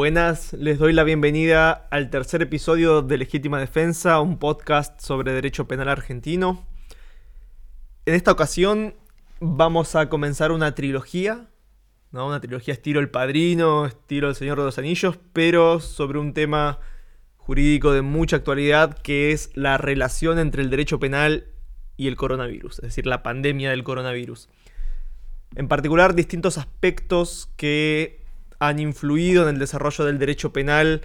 Buenas, les doy la bienvenida al tercer episodio de Legítima Defensa, un podcast sobre derecho penal argentino. En esta ocasión vamos a comenzar una trilogía, ¿no? una trilogía estilo El Padrino, estilo El Señor de los Anillos, pero sobre un tema jurídico de mucha actualidad que es la relación entre el derecho penal y el coronavirus, es decir, la pandemia del coronavirus. En particular, distintos aspectos que han influido en el desarrollo del derecho penal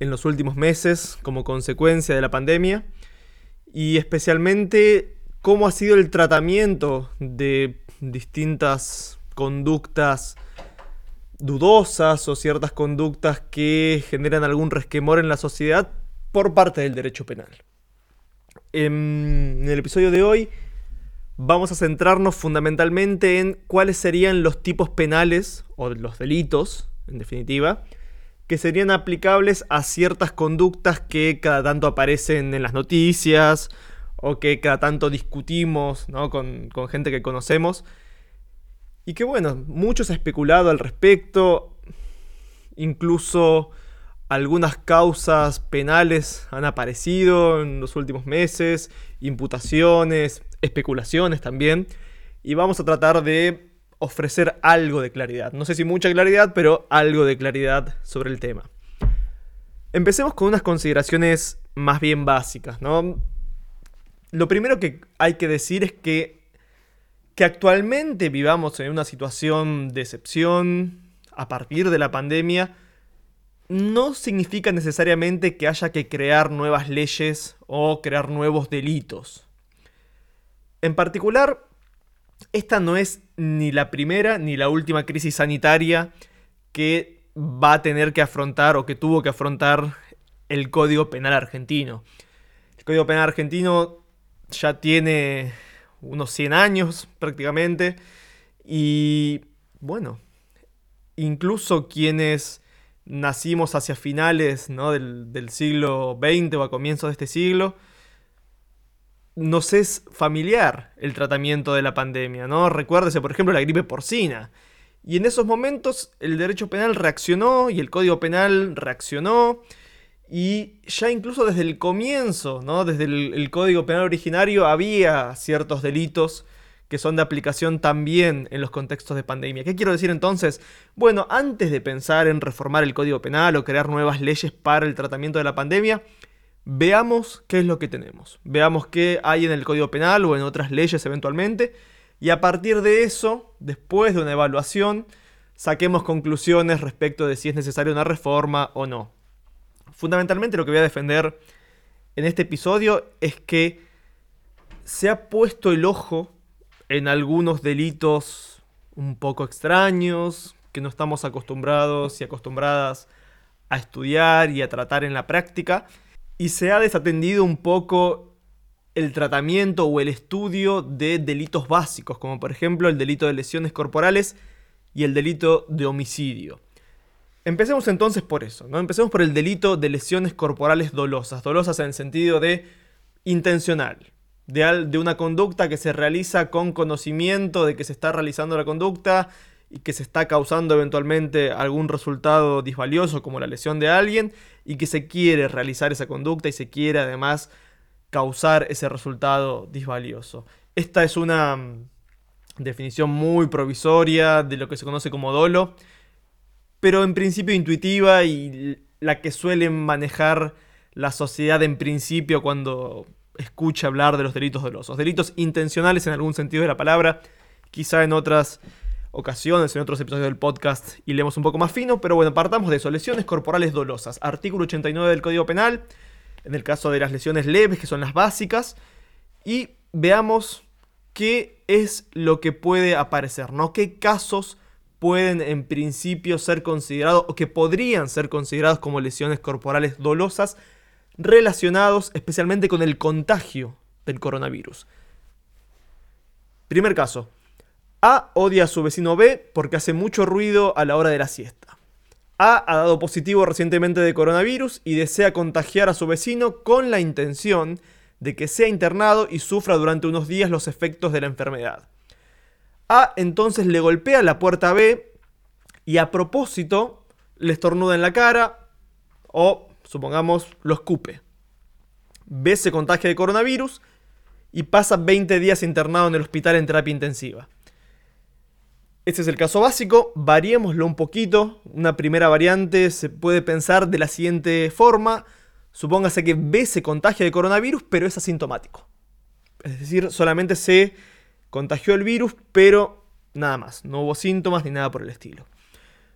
en los últimos meses como consecuencia de la pandemia y especialmente cómo ha sido el tratamiento de distintas conductas dudosas o ciertas conductas que generan algún resquemor en la sociedad por parte del derecho penal. En el episodio de hoy vamos a centrarnos fundamentalmente en cuáles serían los tipos penales o los delitos, en definitiva, que serían aplicables a ciertas conductas que cada tanto aparecen en las noticias o que cada tanto discutimos con, con gente que conocemos. Y que bueno, mucho se ha especulado al respecto, incluso algunas causas penales han aparecido en los últimos meses, imputaciones, especulaciones también, y vamos a tratar de ofrecer algo de claridad. No sé si mucha claridad, pero algo de claridad sobre el tema. Empecemos con unas consideraciones más bien básicas, ¿no? Lo primero que hay que decir es que, que actualmente vivamos en una situación de excepción a partir de la pandemia, no significa necesariamente que haya que crear nuevas leyes o crear nuevos delitos. En particular, esta no es ni la primera ni la última crisis sanitaria que va a tener que afrontar o que tuvo que afrontar el Código Penal argentino. El Código Penal argentino ya tiene unos 100 años prácticamente y bueno, incluso quienes nacimos hacia finales del, siglo XX o a comienzos de este siglo, nos es familiar el tratamiento de la pandemia, ¿no? Recuérdese, por ejemplo, la gripe porcina. Y en esos momentos el derecho penal reaccionó y el código penal reaccionó. Y ya incluso desde el comienzo, ¿no? Desde el código penal originario había ciertos delitos que son de aplicación también en los contextos de pandemia. ¿Qué quiero decir entonces? Bueno, antes de pensar en reformar el Código Penal o crear nuevas leyes para el tratamiento de la pandemia, veamos qué es lo que tenemos. Veamos qué hay en el Código Penal o en otras leyes eventualmente. Y a partir de eso, después de una evaluación, saquemos conclusiones respecto de si es necesaria una reforma o no. Fundamentalmente lo que voy a defender en este episodio es que se ha puesto el ojo en algunos delitos un poco extraños, que no estamos acostumbrados y acostumbradas a estudiar y a tratar en la práctica, y se ha desatendido un poco el tratamiento o el estudio de delitos básicos, como por ejemplo el delito de lesiones corporales y el delito de homicidio. Empecemos entonces por eso, ¿no? Empecemos por el delito de lesiones corporales dolosas, dolosas en el sentido de intencional, de, una conducta que se realiza con conocimiento de que se está realizando la conducta y que se está causando eventualmente algún resultado disvalioso como la lesión de alguien y que se quiere realizar esa conducta y se quiere además causar ese resultado disvalioso. Esta es una mm, definición muy provisoria de lo que se conoce como dolo, pero en principio intuitiva y la que suele manejar la sociedad en principio cuando escucha hablar de los delitos dolosos. Delitos intencionales en algún sentido de la palabra, quizá en otras ocasiones, en otros episodios del podcast, y leemos un poco más fino, pero bueno, partamos de eso. Lesiones corporales dolosas. Artículo 89 del Código Penal, en el caso de las lesiones leves, que son las básicas, y veamos qué es lo que puede aparecer, ¿no? ¿Qué casos pueden en principio ser considerados o que podrían ser considerados como lesiones corporales dolosas relacionados especialmente con el contagio del coronavirus. Primer caso. A odia a su vecino B porque hace mucho ruido a la hora de la siesta. A ha dado positivo recientemente de coronavirus y desea contagiar a su vecino con la intención de que sea internado y sufra durante unos días los efectos de la enfermedad. A entonces le golpea la puerta B y a propósito le estornuda en la cara o, supongamos, lo escupe. B se contagia de coronavirus y pasa 20 días internado en el hospital en terapia intensiva. Este es el caso básico, variémoslo un poquito. Una primera variante se puede pensar de la siguiente forma. Supóngase que B se contagia de coronavirus, pero es asintomático. Es decir, solamente se contagió el virus, pero nada más. No hubo síntomas ni nada por el estilo.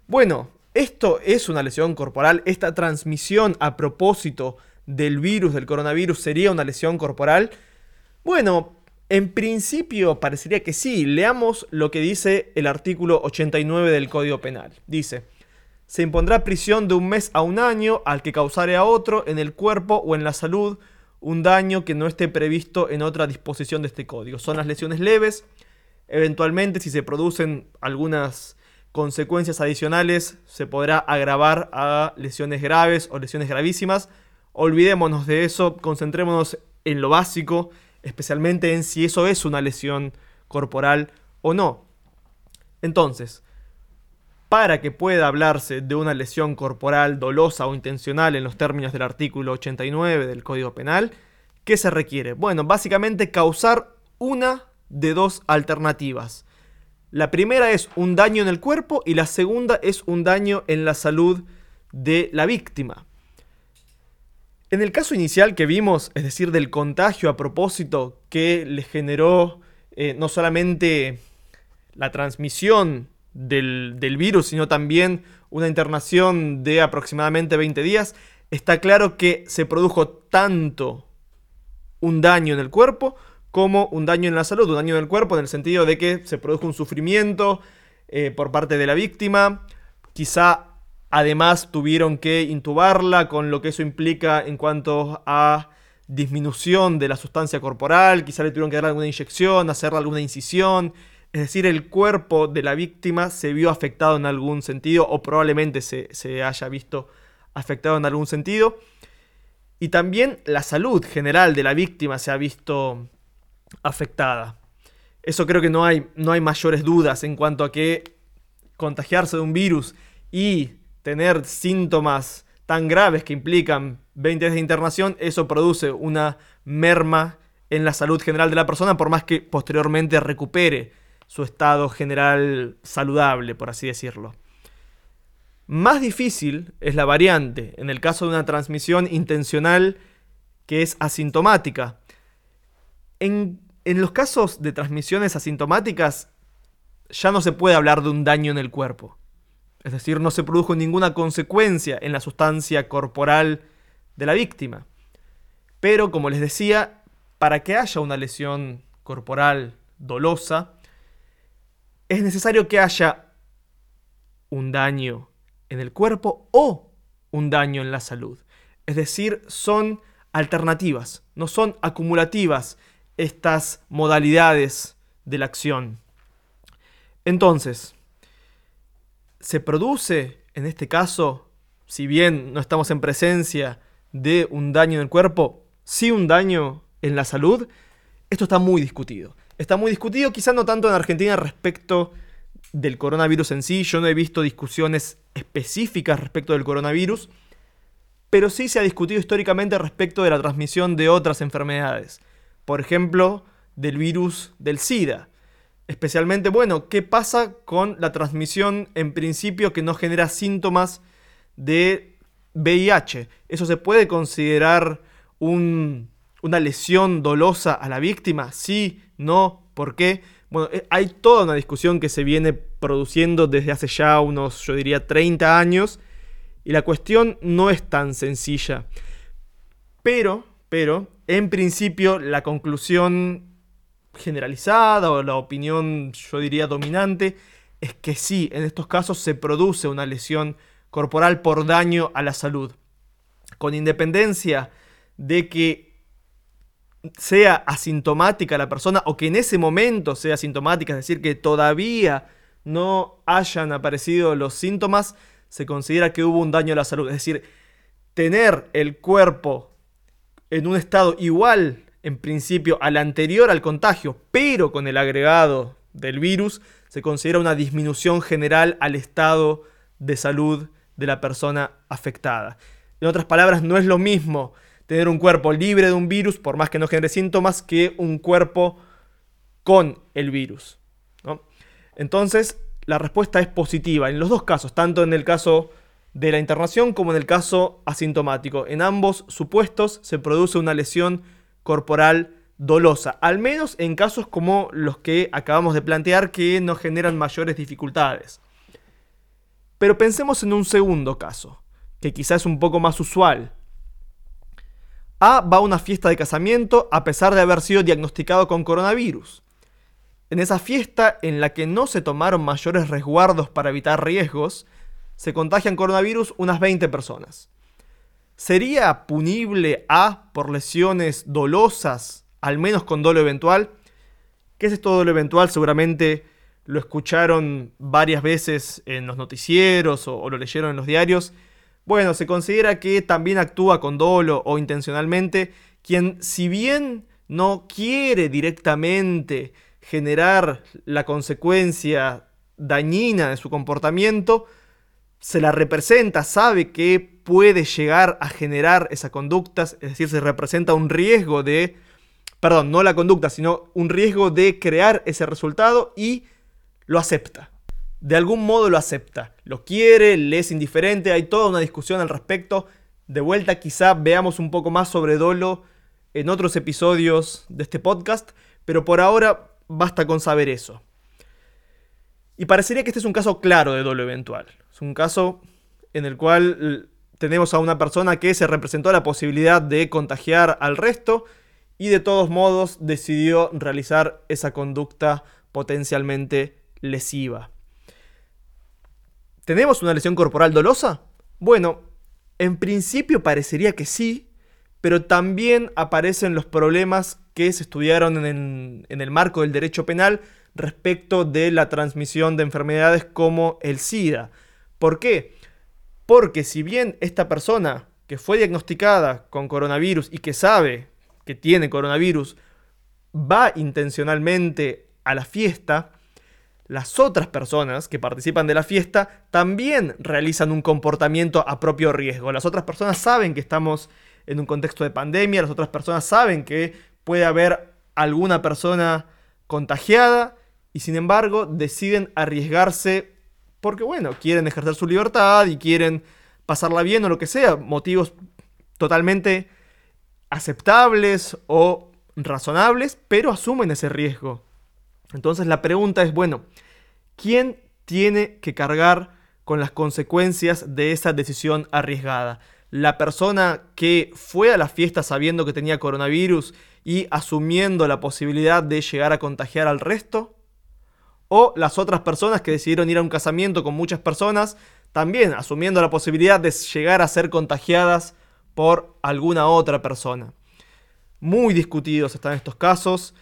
Bueno, esto es una lesión corporal. Esta transmisión a propósito del virus, del coronavirus, sería una lesión corporal. Bueno, en principio parecería que sí. Leamos lo que dice el artículo 89 del Código Penal. Dice, se impondrá prisión de un mes a un año al que causare a otro en el cuerpo o en la salud un daño que no esté previsto en otra disposición de este código. Son las lesiones leves. Eventualmente, si se producen algunas consecuencias adicionales, se podrá agravar a lesiones graves o lesiones gravísimas. Olvidémonos de eso, concentrémonos en lo básico, especialmente en si eso es una lesión corporal o no. Entonces, para que pueda hablarse de una lesión corporal dolosa o intencional en los términos del artículo 89 del Código Penal, ¿qué se requiere? Bueno, básicamente causar una de dos alternativas. La primera es un daño en el cuerpo y la segunda es un daño en la salud de la víctima. En el caso inicial que vimos, es decir, del contagio a propósito que le generó eh, no solamente la transmisión del, virus, sino también una internación de aproximadamente 20 días, está claro que se produjo tanto un daño en el cuerpo como un daño en la salud, un daño en el cuerpo en el sentido de que se produjo un sufrimiento eh, por parte de la víctima, quizá además tuvieron que intubarla con lo que eso implica en cuanto a disminución de la sustancia corporal, quizá le tuvieron que dar alguna inyección, hacerle alguna incisión, es decir, el cuerpo de la víctima se vio afectado en algún sentido o probablemente se, haya visto afectado en algún sentido. Y también la salud general de la víctima se ha visto afectada. Eso creo que no hay, no hay mayores dudas en cuanto a que contagiarse de un virus y tener síntomas tan graves que implican 20 días de internación, eso produce una merma en la salud general de la persona, por más que posteriormente recupere su estado general saludable, por así decirlo. Más difícil es la variante en el caso de una transmisión intencional que es asintomática. En, en, los casos de transmisiones asintomáticas ya no se puede hablar de un daño en el cuerpo. Es decir, no se produjo ninguna consecuencia en la sustancia corporal de la víctima. Pero, como les decía, para que haya una lesión corporal dolosa, es necesario que haya un daño en el cuerpo o un daño en la salud. Es decir, son alternativas, no son acumulativas estas modalidades de la acción. Entonces, se produce, en este caso, si bien no estamos en presencia de un daño en el cuerpo, sí un daño en la salud, esto está muy discutido está muy discutido, quizá no tanto en Argentina respecto del coronavirus en sí. Yo no he visto discusiones específicas respecto del coronavirus, pero sí se ha discutido históricamente respecto de la transmisión de otras enfermedades. Por ejemplo, del virus del SIDA. Especialmente, bueno, ¿qué pasa con la transmisión en principio que no genera síntomas de VIH? ¿Eso se puede considerar un una lesión dolosa a la víctima? Sí, no, ¿por qué? Bueno, eh, hay toda una discusión que se viene produciendo desde hace ya unos, yo diría, 30 años, y la cuestión no es tan sencilla. Pero, pero, en principio, la conclusión generalizada o la opinión, yo diría, dominante, es que sí, en estos casos se produce una lesión corporal por daño a la salud. Con independencia de que sea asintomática la persona o que en ese momento sea asintomática, es decir, que todavía no hayan aparecido los síntomas, se considera que hubo un daño a la salud. Es decir, tener el cuerpo en un estado igual, en principio, al anterior al contagio, pero con el agregado del virus, se considera una disminución general al estado de salud de la persona afectada. En otras palabras, no es lo mismo tener un cuerpo libre de un virus, por más que no genere síntomas, que un cuerpo con el virus. Entonces, la respuesta es positiva en los dos casos, tanto en el caso de la internación como en el caso asintomático. En ambos supuestos se produce una lesión corporal dolosa, al menos en casos como los que acabamos de plantear que no generan mayores dificultades. Pero pensemos en un segundo caso, que quizás es un poco más usual. A va a una fiesta de casamiento a pesar de haber sido diagnosticado con coronavirus. En esa fiesta, en la que no se tomaron mayores resguardos para evitar riesgos, se contagian coronavirus unas 20 personas. ¿Sería punible A por lesiones dolosas, al menos con dolo eventual? ¿Qué es esto dolo eventual? Seguramente lo escucharon varias veces en los noticieros o, o lo leyeron en los diarios. Bueno, se considera que también actúa con dolo o intencionalmente quien, si bien no quiere directamente generar la consecuencia dañina de su comportamiento, se la representa, sabe que puede llegar a generar esa conducta, es decir, se representa un riesgo de, perdón, no la conducta, sino un riesgo de crear ese resultado y lo acepta. De algún modo lo acepta, lo quiere, le es indiferente, hay toda una discusión al respecto. De vuelta quizá veamos un poco más sobre dolo en otros episodios de este podcast, pero por ahora basta con saber eso. Y parecería que este es un caso claro de dolo eventual. Es un caso en el cual tenemos a una persona que se representó la posibilidad de contagiar al resto y de todos modos decidió realizar esa conducta potencialmente lesiva. ¿Tenemos una lesión corporal dolosa? Bueno, en principio parecería que sí, pero también aparecen los problemas que se estudiaron en, el marco del derecho penal respecto de la transmisión de enfermedades como el SIDA. ¿Por qué? Porque si bien esta persona que fue diagnosticada con coronavirus y que sabe que tiene coronavirus va intencionalmente a la fiesta, las otras personas que participan de la fiesta también realizan un comportamiento a propio riesgo. Las otras personas saben que estamos en un contexto de pandemia, las otras personas saben que puede haber alguna persona contagiada y sin embargo deciden arriesgarse porque, bueno, quieren ejercer su libertad y quieren pasarla bien o lo que sea, motivos totalmente aceptables o razonables, pero asumen ese riesgo. Entonces la pregunta es, bueno, ¿quién tiene que cargar con las consecuencias de esa decisión arriesgada? ¿La persona que fue a la fiesta sabiendo que tenía coronavirus y asumiendo la posibilidad de llegar a contagiar al resto. O las otras personas que decidieron ir a un casamiento con muchas personas, también asumiendo la posibilidad de llegar a ser contagiadas por alguna otra persona. Muy discutidos están estos casos.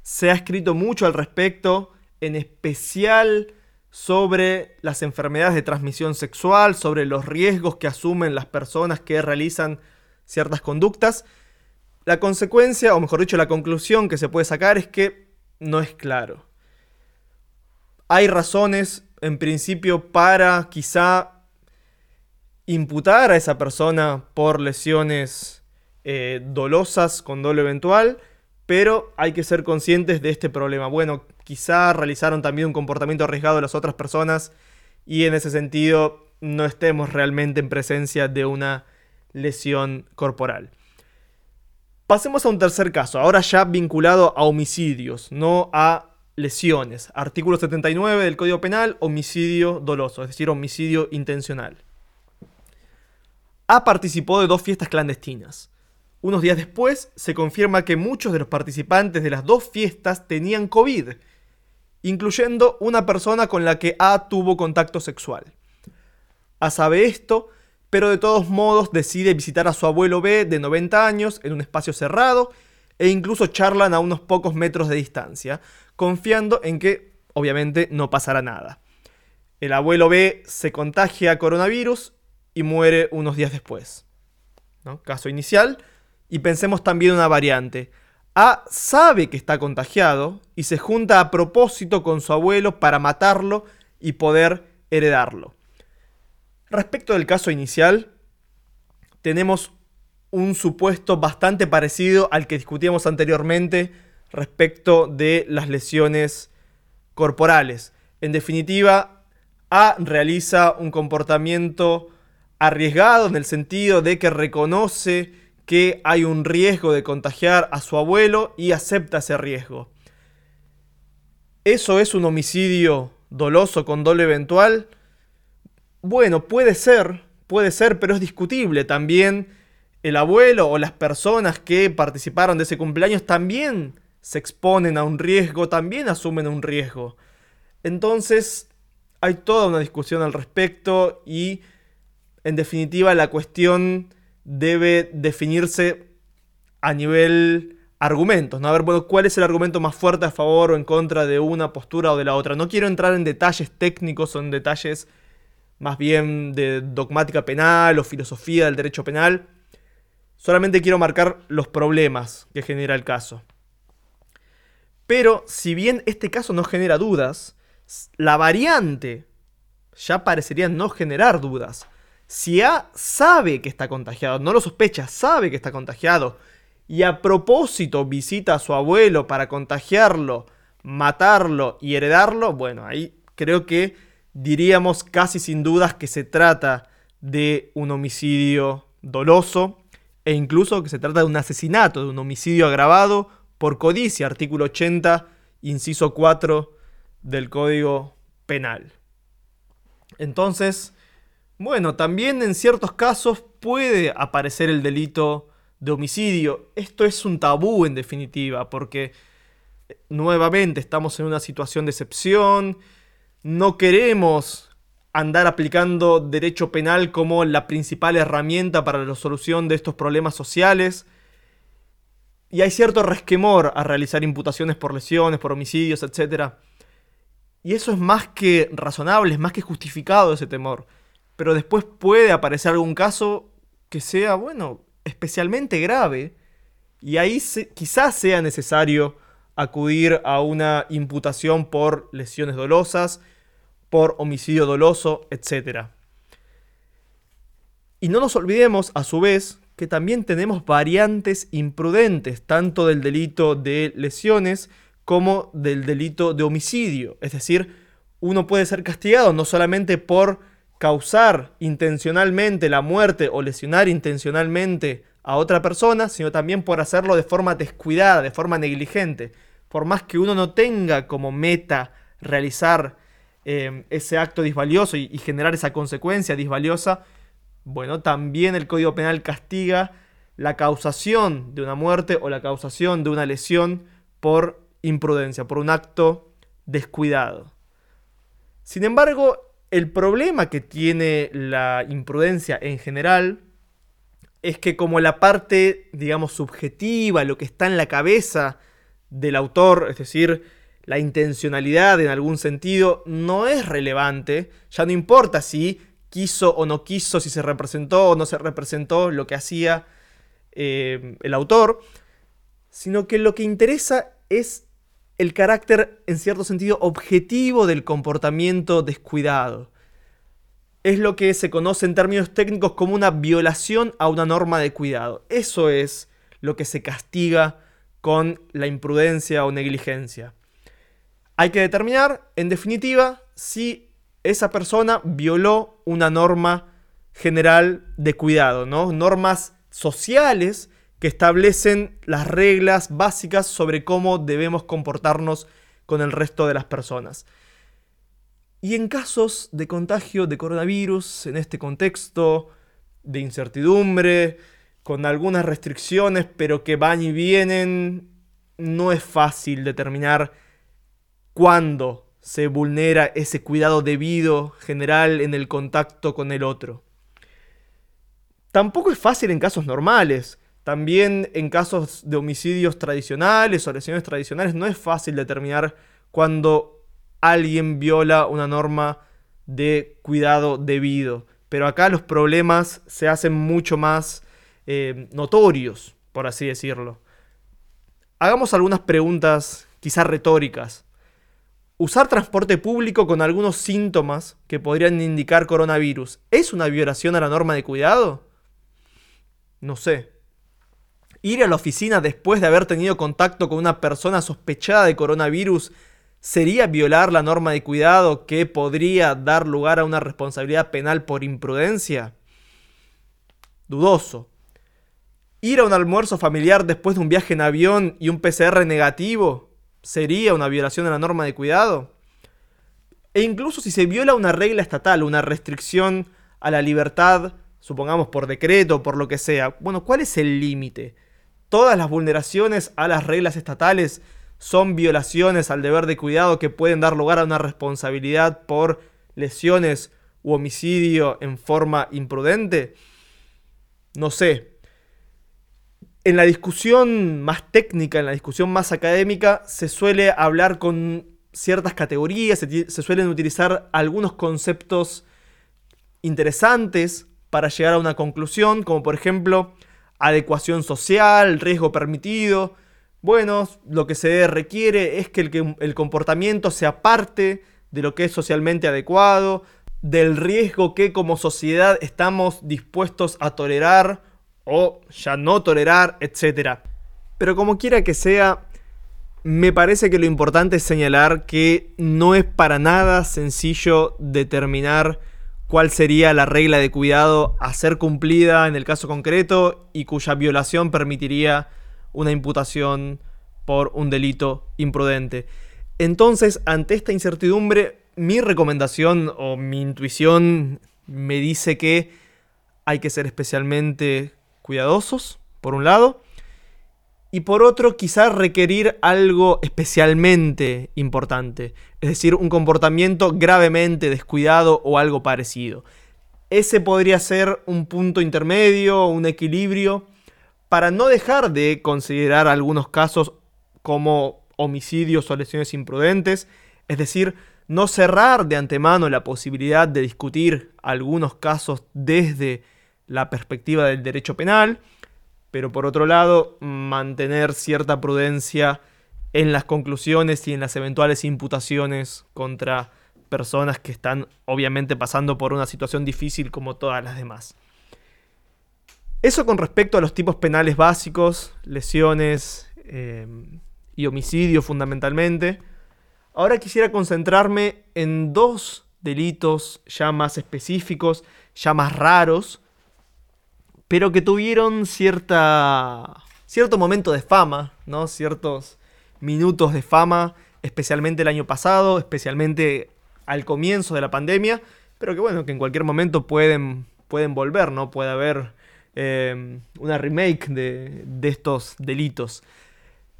Se ha escrito mucho al respecto, en especial sobre las enfermedades de transmisión sexual, sobre los riesgos que asumen las personas que realizan ciertas conductas. La consecuencia, o mejor dicho, la conclusión que se puede sacar es que no es claro. Hay razones, en principio, para quizá imputar a esa persona por lesiones eh, dolosas con dolo eventual, pero hay que ser conscientes de este problema. Bueno, quizá realizaron también un comportamiento arriesgado de las otras personas y en ese sentido no estemos realmente en presencia de una lesión corporal. Pasemos a un tercer caso, ahora ya vinculado a homicidios, no a lesiones. Artículo 79 del Código Penal, homicidio doloso, es decir, homicidio intencional. A participó de dos fiestas clandestinas. Unos días después se confirma que muchos de los participantes de las dos fiestas tenían COVID, incluyendo una persona con la que A tuvo contacto sexual. A sabe esto, pero de todos modos decide visitar a su abuelo B de 90 años en un espacio cerrado e incluso charlan a unos pocos metros de distancia, confiando en que obviamente no pasará nada. El abuelo B se contagia a coronavirus y muere unos días después. Caso inicial. Y pensemos también una variante. A sabe que está contagiado y se junta a propósito con su abuelo para matarlo y poder heredarlo. Respecto del caso inicial, tenemos un supuesto bastante parecido al que discutíamos anteriormente respecto de las lesiones corporales. En definitiva, A realiza un comportamiento arriesgado en el sentido de que reconoce que hay un riesgo de contagiar a su abuelo y acepta ese riesgo. ¿Eso es un homicidio doloso con doble eventual? Bueno, puede ser, puede ser, pero es discutible. También el abuelo o las personas que participaron de ese cumpleaños también se exponen a un riesgo, también asumen un riesgo. Entonces, hay toda una discusión al respecto y, en definitiva, la cuestión debe definirse a nivel argumentos, ¿no? A ver, bueno, ¿cuál es el argumento más fuerte a favor o en contra de una postura o de la otra? No quiero entrar en detalles técnicos o en detalles más bien de dogmática penal o filosofía del derecho penal. Solamente quiero marcar los problemas que genera el caso. Pero si bien este caso no genera dudas, la variante ya parecería no generar dudas. Si A sabe que está contagiado, no lo sospecha, sabe que está contagiado, y a propósito visita a su abuelo para contagiarlo, matarlo y heredarlo, bueno, ahí creo que diríamos casi sin dudas que se trata de un homicidio doloso e incluso que se trata de un asesinato, de un homicidio agravado por codicia, artículo 80, inciso 4 del Código Penal. Entonces, bueno, también en ciertos casos puede aparecer el delito de homicidio. Esto es un tabú en definitiva, porque eh, nuevamente estamos en una situación de excepción, no queremos andar aplicando derecho penal como la principal herramienta para la solución de estos problemas sociales. Y hay cierto resquemor a realizar imputaciones por lesiones, por homicidios, etc. Y eso es más que razonable, es más que justificado ese temor. Pero después puede aparecer algún caso que sea, bueno, especialmente grave, y ahí quizás sea necesario acudir a una imputación por lesiones dolosas, por homicidio doloso, etc. Y no nos olvidemos, a su vez, que también tenemos variantes imprudentes, tanto del delito de lesiones como del delito de homicidio. Es decir, uno puede ser castigado no solamente por causar intencionalmente la muerte o lesionar intencionalmente a otra persona, sino también por hacerlo de forma descuidada, de forma negligente. Por más que uno no tenga como meta realizar eh, ese acto disvalioso y generar esa consecuencia disvaliosa, bueno, también el Código Penal castiga la causación de una muerte o la causación de una lesión por imprudencia, por un acto descuidado. Sin embargo, el problema que tiene la imprudencia en general es que como la parte, digamos, subjetiva, lo que está en la cabeza del autor, es decir, la intencionalidad en algún sentido, no es relevante, ya no importa si quiso o no quiso, si se representó o no se representó lo que hacía eh, el autor, sino que lo que interesa es el carácter, en cierto sentido, objetivo del comportamiento descuidado es lo que se conoce en términos técnicos como una violación a una norma de cuidado. Eso es lo que se castiga con la imprudencia o negligencia. Hay que determinar, en definitiva, si esa persona violó una norma general de cuidado, ¿no? Normas sociales que establecen las reglas básicas sobre cómo debemos comportarnos con el resto de las personas. Y en casos de contagio de coronavirus, en este contexto de incertidumbre, con algunas restricciones, pero que van y vienen, no es fácil determinar cuándo se vulnera ese cuidado debido general en el contacto con el otro. Tampoco es fácil en casos normales. También en casos de homicidios tradicionales o lesiones tradicionales no es fácil determinar cuándo alguien viola una norma de cuidado debido. Pero acá los problemas se hacen mucho más eh, notorios, por así decirlo. Hagamos algunas preguntas quizás retóricas. Usar transporte público con algunos síntomas que podrían indicar coronavirus, ¿es una violación a la norma de cuidado? No sé. Ir a la oficina después de haber tenido contacto con una persona sospechada de coronavirus sería violar la norma de cuidado que podría dar lugar a una responsabilidad penal por imprudencia? Dudoso. Ir a un almuerzo familiar después de un viaje en avión y un PCR negativo sería una violación de la norma de cuidado. E incluso si se viola una regla estatal, una restricción a la libertad, supongamos por decreto, por lo que sea, bueno, ¿cuál es el límite? Todas las vulneraciones a las reglas estatales son violaciones al deber de cuidado que pueden dar lugar a una responsabilidad por lesiones u homicidio en forma imprudente? No sé, en la discusión más técnica, en la discusión más académica, se suele hablar con ciertas categorías, se, suelen utilizar algunos conceptos interesantes para llegar a una conclusión, como por ejemplo adecuación social, riesgo permitido. Bueno, lo que se requiere es que el, el comportamiento sea parte de lo que es socialmente adecuado, del riesgo que como sociedad estamos dispuestos a tolerar o ya no tolerar, etc. Pero como quiera que sea, me parece que lo importante es señalar que no es para nada sencillo determinar cuál sería la regla de cuidado a ser cumplida en el caso concreto y cuya violación permitiría una imputación por un delito imprudente. Entonces, ante esta incertidumbre, mi recomendación o mi intuición me dice que hay que ser especialmente cuidadosos, por un lado, y por otro quizás requerir algo especialmente importante, es decir, un comportamiento gravemente descuidado o algo parecido. Ese podría ser un punto intermedio, un equilibrio, para no dejar de considerar algunos casos como homicidios o lesiones imprudentes, es decir, no cerrar de antemano la posibilidad de discutir algunos casos desde la perspectiva del derecho penal, pero por otro lado mantener cierta prudencia en las conclusiones y en las eventuales imputaciones contra personas que están obviamente pasando por una situación difícil como todas las demás. Eso con respecto a los tipos penales básicos, lesiones eh, y homicidio fundamentalmente. Ahora quisiera concentrarme en dos delitos ya más específicos, ya más raros, pero que tuvieron cierta, cierto momento de fama, ¿no? Ciertos minutos de fama, especialmente el año pasado, especialmente al comienzo de la pandemia, pero que bueno, que en cualquier momento pueden, pueden volver, ¿no? Puede haber eh, una remake de, de estos delitos.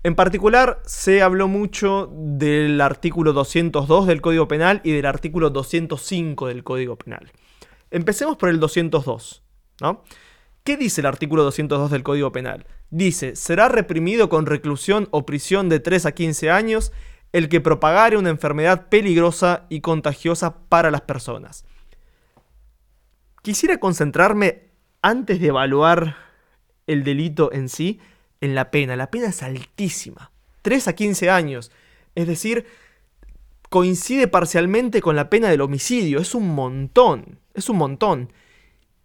En particular, se habló mucho del artículo 202 del Código Penal y del artículo 205 del Código Penal. Empecemos por el 202, ¿no? ¿Qué dice el artículo 202 del Código Penal? Dice, será reprimido con reclusión o prisión de 3 a 15 años el que propagare una enfermedad peligrosa y contagiosa para las personas. Quisiera concentrarme, antes de evaluar el delito en sí, en la pena. La pena es altísima. 3 a 15 años. Es decir, coincide parcialmente con la pena del homicidio. Es un montón. Es un montón.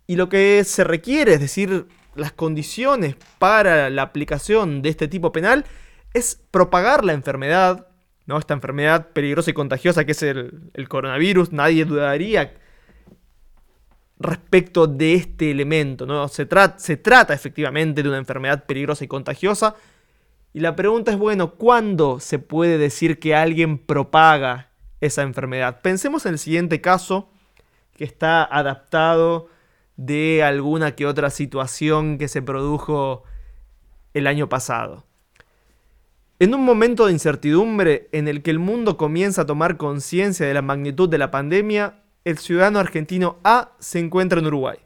Y lo que se requiere, es decir, las condiciones para la aplicación de este tipo penal, es propagar la enfermedad, ¿no? Esta enfermedad peligrosa y contagiosa que es el, coronavirus, nadie dudaría respecto de este elemento, ¿no? Se, se trata efectivamente de una enfermedad peligrosa y contagiosa. Y la pregunta es, bueno, ¿cuándo se puede decir que alguien propaga esa enfermedad? Pensemos en el siguiente caso, que está adaptado de alguna que otra situación que se produjo el año pasado. En un momento de incertidumbre en el que el mundo comienza a tomar conciencia de la magnitud de la pandemia, el ciudadano argentino A se encuentra en Uruguay.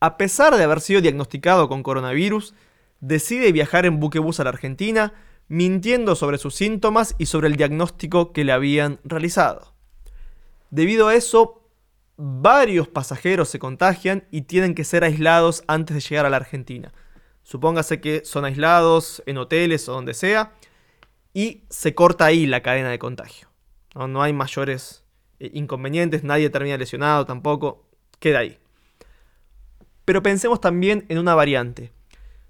A pesar de haber sido diagnosticado con coronavirus, decide viajar en buquebús a la Argentina, mintiendo sobre sus síntomas y sobre el diagnóstico que le habían realizado. Debido a eso, varios pasajeros se contagian y tienen que ser aislados antes de llegar a la Argentina. Supóngase que son aislados en hoteles o donde sea y se corta ahí la cadena de contagio. No, hay mayores eh, inconvenientes, nadie termina lesionado tampoco, queda ahí. Pero pensemos también en una variante.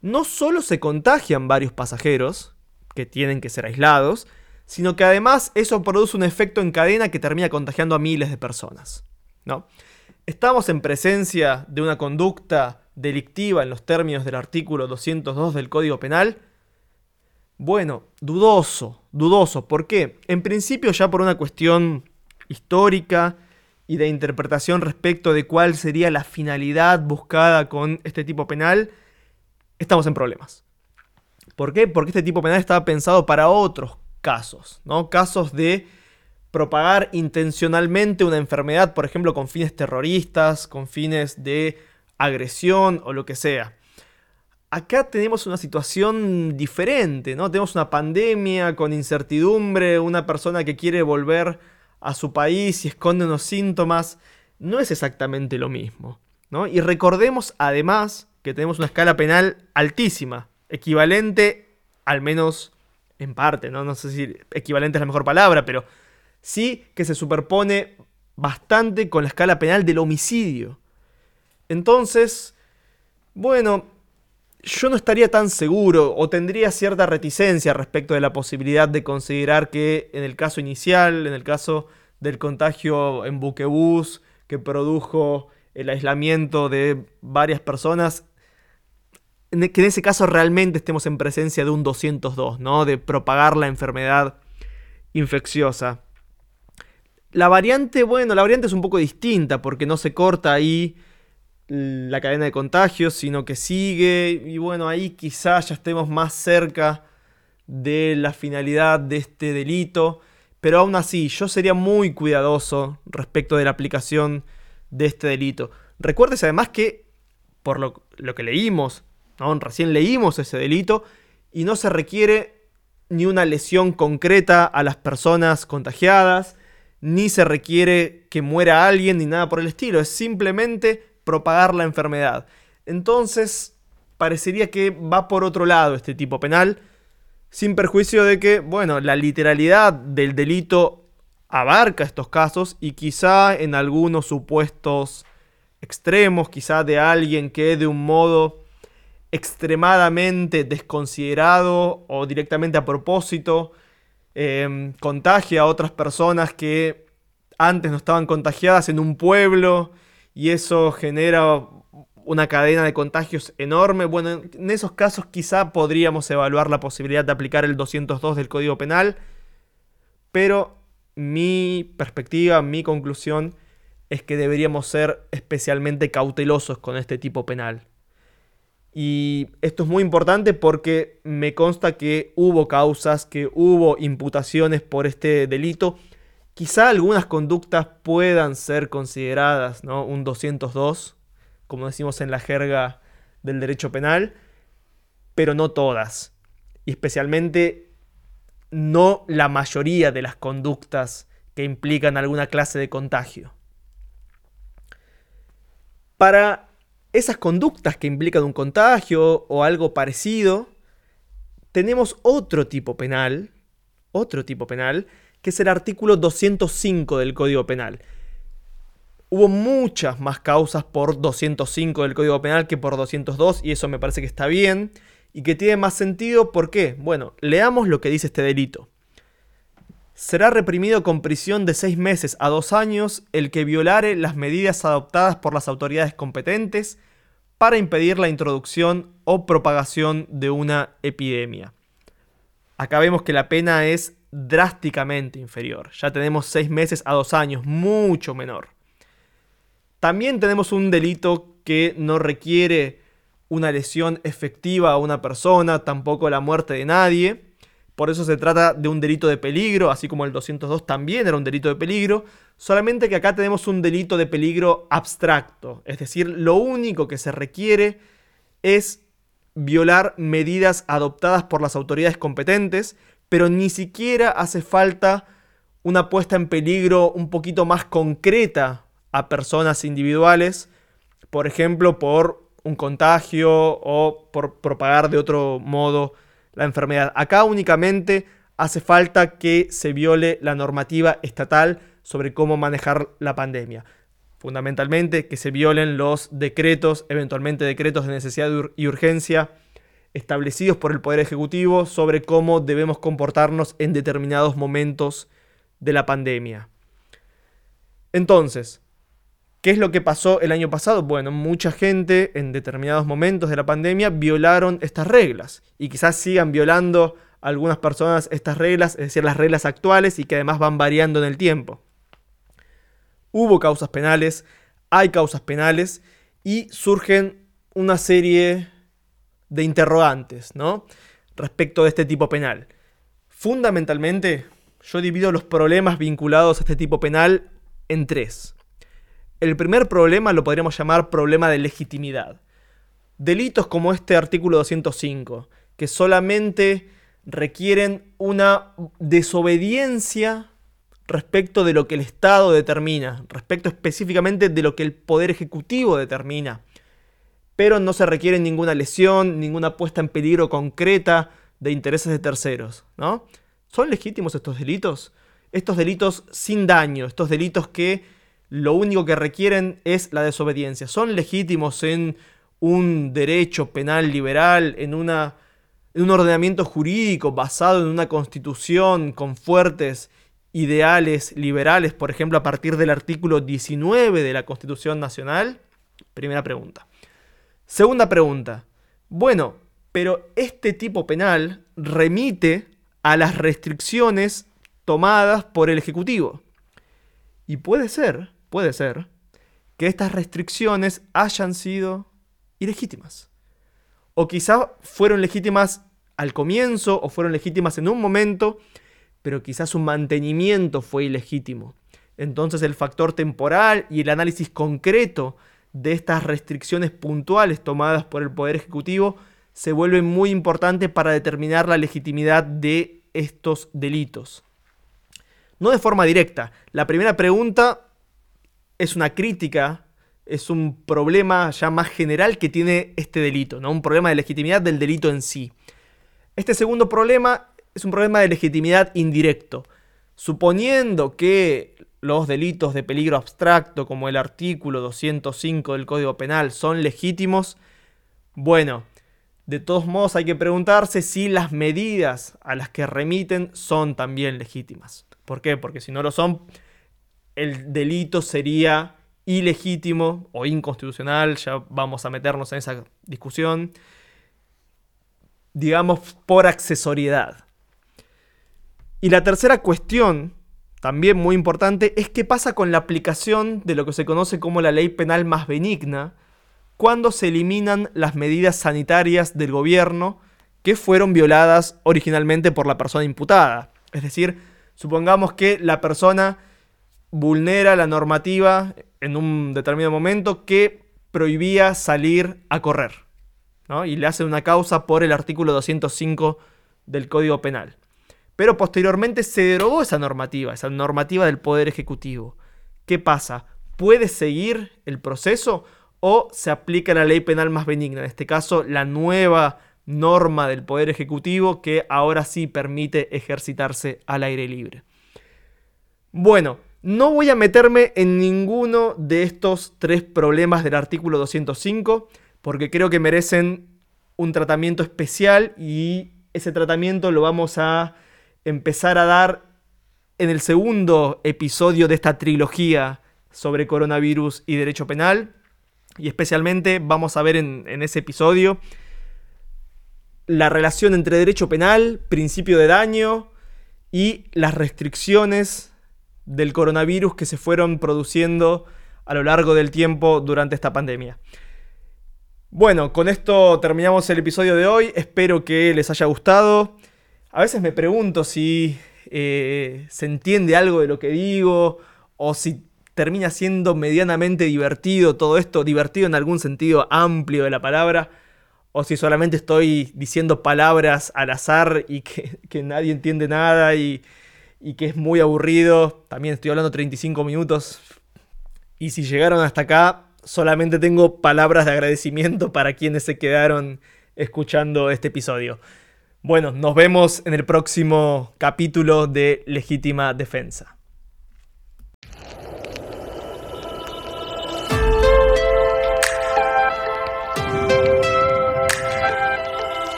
No solo se contagian varios pasajeros, que tienen que ser aislados, sino que además eso produce un efecto en cadena que termina contagiando a miles de personas. ¿No? Estamos en presencia de una conducta delictiva en los términos del artículo 202 del Código Penal. Bueno, dudoso, dudoso. ¿Por qué? En principio ya por una cuestión histórica y de interpretación respecto de cuál sería la finalidad buscada con este tipo penal, estamos en problemas. ¿Por qué? Porque este tipo penal estaba pensado para otros casos, ¿no? Casos de propagar intencionalmente una enfermedad, por ejemplo, con fines terroristas, con fines de agresión o lo que sea. Acá tenemos una situación diferente, ¿no? Tenemos una pandemia con incertidumbre, una persona que quiere volver a su país y esconde unos síntomas, no es exactamente lo mismo. ¿no? Y recordemos además que tenemos una escala penal altísima, equivalente, al menos en parte, ¿no? no sé si equivalente es la mejor palabra, pero sí que se superpone bastante con la escala penal del homicidio. Entonces, bueno, yo no estaría tan seguro o tendría cierta reticencia respecto de la posibilidad de considerar que en el caso inicial, en el caso del contagio en buquebús que produjo el aislamiento de varias personas, e, que en ese caso realmente estemos en presencia de un 202, ¿no? De propagar la enfermedad infecciosa. La variante, bueno, la variante es un poco distinta porque no se corta ahí la cadena de contagios, sino que sigue. Y bueno, ahí quizás ya estemos más cerca de la finalidad de este delito, pero aún así yo sería muy cuidadoso respecto de la aplicación de este delito. Recuérdese además que, por lo, que leímos, recién leímos ese delito y no se requiere ni una lesión concreta a las personas contagiadas, ni se requiere que muera alguien ni nada por el estilo, es simplemente propagar la enfermedad. Entonces, parecería que va por otro lado este tipo penal, sin perjuicio de que, bueno, la literalidad del delito abarca estos casos y quizá en algunos supuestos extremos, quizá de alguien que de un modo extremadamente desconsiderado o directamente a propósito em, contagia a otras personas que antes no estaban contagiadas en un pueblo y eso genera una cadena de contagios enorme. Bueno, en esos casos quizá podríamos evaluar la posibilidad de aplicar el 202 del Código Penal, pero mi perspectiva, mi conclusión es que deberíamos ser especialmente cautelosos con este tipo penal. Y esto es muy importante porque me consta que hubo causas, que hubo imputaciones por este delito Quizá algunas conductas puedan ser consideradas ¿no? un 202, como decimos en la jerga del derecho penal, pero no todas. Y especialmente no la mayoría de las conductas que implican alguna clase de contagio. Para esas conductas que implican un contagio o algo parecido, tenemos otro tipo penal, otro tipo penal, que es el artículo 205 del Código Penal. Hubo muchas más causas por 205 del Código Penal que por 202 y eso me parece que está bien y que tiene más sentido. ¿Por qué? Bueno, leamos lo que dice este delito. Será reprimido con prisión de seis meses a dos años el que violare las medidas adoptadas por las autoridades competentes para impedir la introducción o propagación de una epidemia. Acá vemos que la pena es drásticamente inferior. Ya tenemos seis meses a dos años, mucho menor. También tenemos un delito que no requiere una lesión efectiva a una persona, tampoco la muerte de nadie. Por eso se trata de un delito de peligro, así como el 202 también era un delito de peligro, solamente que acá tenemos un delito de peligro abstracto, es decir, lo único que se requiere es violar medidas adoptadas por las autoridades competentes, pero ni siquiera hace falta una puesta en peligro un poquito más concreta a personas individuales, por ejemplo, por un contagio o por propagar de otro modo la enfermedad. Acá únicamente hace falta que se viole la normativa estatal sobre cómo manejar la pandemia. Fundamentalmente que se violen los decretos, eventualmente decretos de necesidad y urgencia establecidos por el Poder Ejecutivo sobre cómo debemos comportarnos en determinados momentos de la pandemia. Entonces, ¿qué es lo que pasó el año pasado? Bueno, mucha gente en determinados momentos de la pandemia violaron estas reglas y quizás sigan violando algunas personas estas reglas, es decir, las reglas actuales y que además van variando en el tiempo. Hubo causas penales, hay causas penales y surgen una serie de interrogantes, ¿no? Respecto de este tipo penal. Fundamentalmente, yo divido los problemas vinculados a este tipo penal en tres. El primer problema lo podríamos llamar problema de legitimidad. Delitos como este artículo 205, que solamente requieren una desobediencia respecto de lo que el Estado determina, respecto específicamente de lo que el Poder Ejecutivo determina, pero no se requiere ninguna lesión, ninguna puesta en peligro concreta de intereses de terceros, ¿no? ¿Son legítimos estos delitos? Estos delitos sin daño, estos delitos que lo único que requieren es la desobediencia. ¿Son legítimos en un derecho penal liberal, en, un ordenamiento jurídico basado en una constitución con fuertes ideales liberales, por ejemplo, a partir del artículo 19 de la Constitución Nacional? Primera pregunta. Segunda pregunta. Bueno, pero este tipo penal remite a las restricciones tomadas por el Ejecutivo. Y puede ser, puede ser, que estas restricciones hayan sido ilegítimas. O quizá fueron legítimas al comienzo o fueron legítimas en un momento, pero quizás su mantenimiento fue ilegítimo. Entonces el factor temporal y el análisis concreto de estas restricciones puntuales tomadas por el Poder Ejecutivo se vuelve muy importante para determinar la legitimidad de estos delitos. No de forma directa. La primera pregunta es una crítica, es un problema ya más general que tiene este delito, ¿no? un problema de legitimidad del delito en sí. Este segundo problema es un problema de legitimidad indirecto. Suponiendo que los delitos de peligro abstracto, como el artículo 205 del Código Penal, son legítimos, bueno, de todos modos hay que preguntarse si las medidas a las que remiten son también legítimas. ¿Por qué? Porque si no lo son, el delito sería ilegítimo o inconstitucional, ya vamos a meternos en esa discusión, digamos, por accesoriedad. Y la tercera cuestión también muy importante, es qué pasa con la aplicación de lo que se conoce como la ley penal más benigna, cuando se eliminan las medidas sanitarias del gobierno que fueron violadas originalmente por la persona imputada. Es decir, supongamos que la persona vulnera la normativa en un determinado momento que prohibía salir a correr, y le hace una causa por el artículo 205 del Código Penal. Pero posteriormente se derogó esa normativa, esa normativa del Poder Ejecutivo. ¿Qué pasa? ¿Puede seguir el proceso o se aplica la ley penal más benigna? En este caso, la nueva norma del Poder Ejecutivo que ahora sí permite ejercitarse al aire libre. Bueno, no voy a meterme en ninguno de estos tres problemas del artículo 205 porque creo que merecen un tratamiento especial y ese tratamiento lo vamos a empezar a dar en el segundo episodio de esta trilogía sobre coronavirus y derecho penal. Y especialmente vamos a ver en, ese episodio la relación entre derecho penal, principio de daño y las restricciones del coronavirus que se fueron produciendo a lo largo del tiempo durante esta pandemia. Bueno, con esto terminamos el episodio de hoy. Espero que les haya gustado. A veces me pregunto si eh, se entiende algo de lo que digo o si termina siendo medianamente divertido todo esto, divertido en algún sentido amplio de la palabra, o si solamente estoy diciendo palabras al azar y que, nadie entiende nada y, y, que es muy aburrido. También estoy hablando 35 minutos. Y si llegaron hasta acá, solamente tengo palabras de agradecimiento para quienes se quedaron escuchando este episodio. Bueno, nos vemos en el próximo capítulo de Legítima Defensa.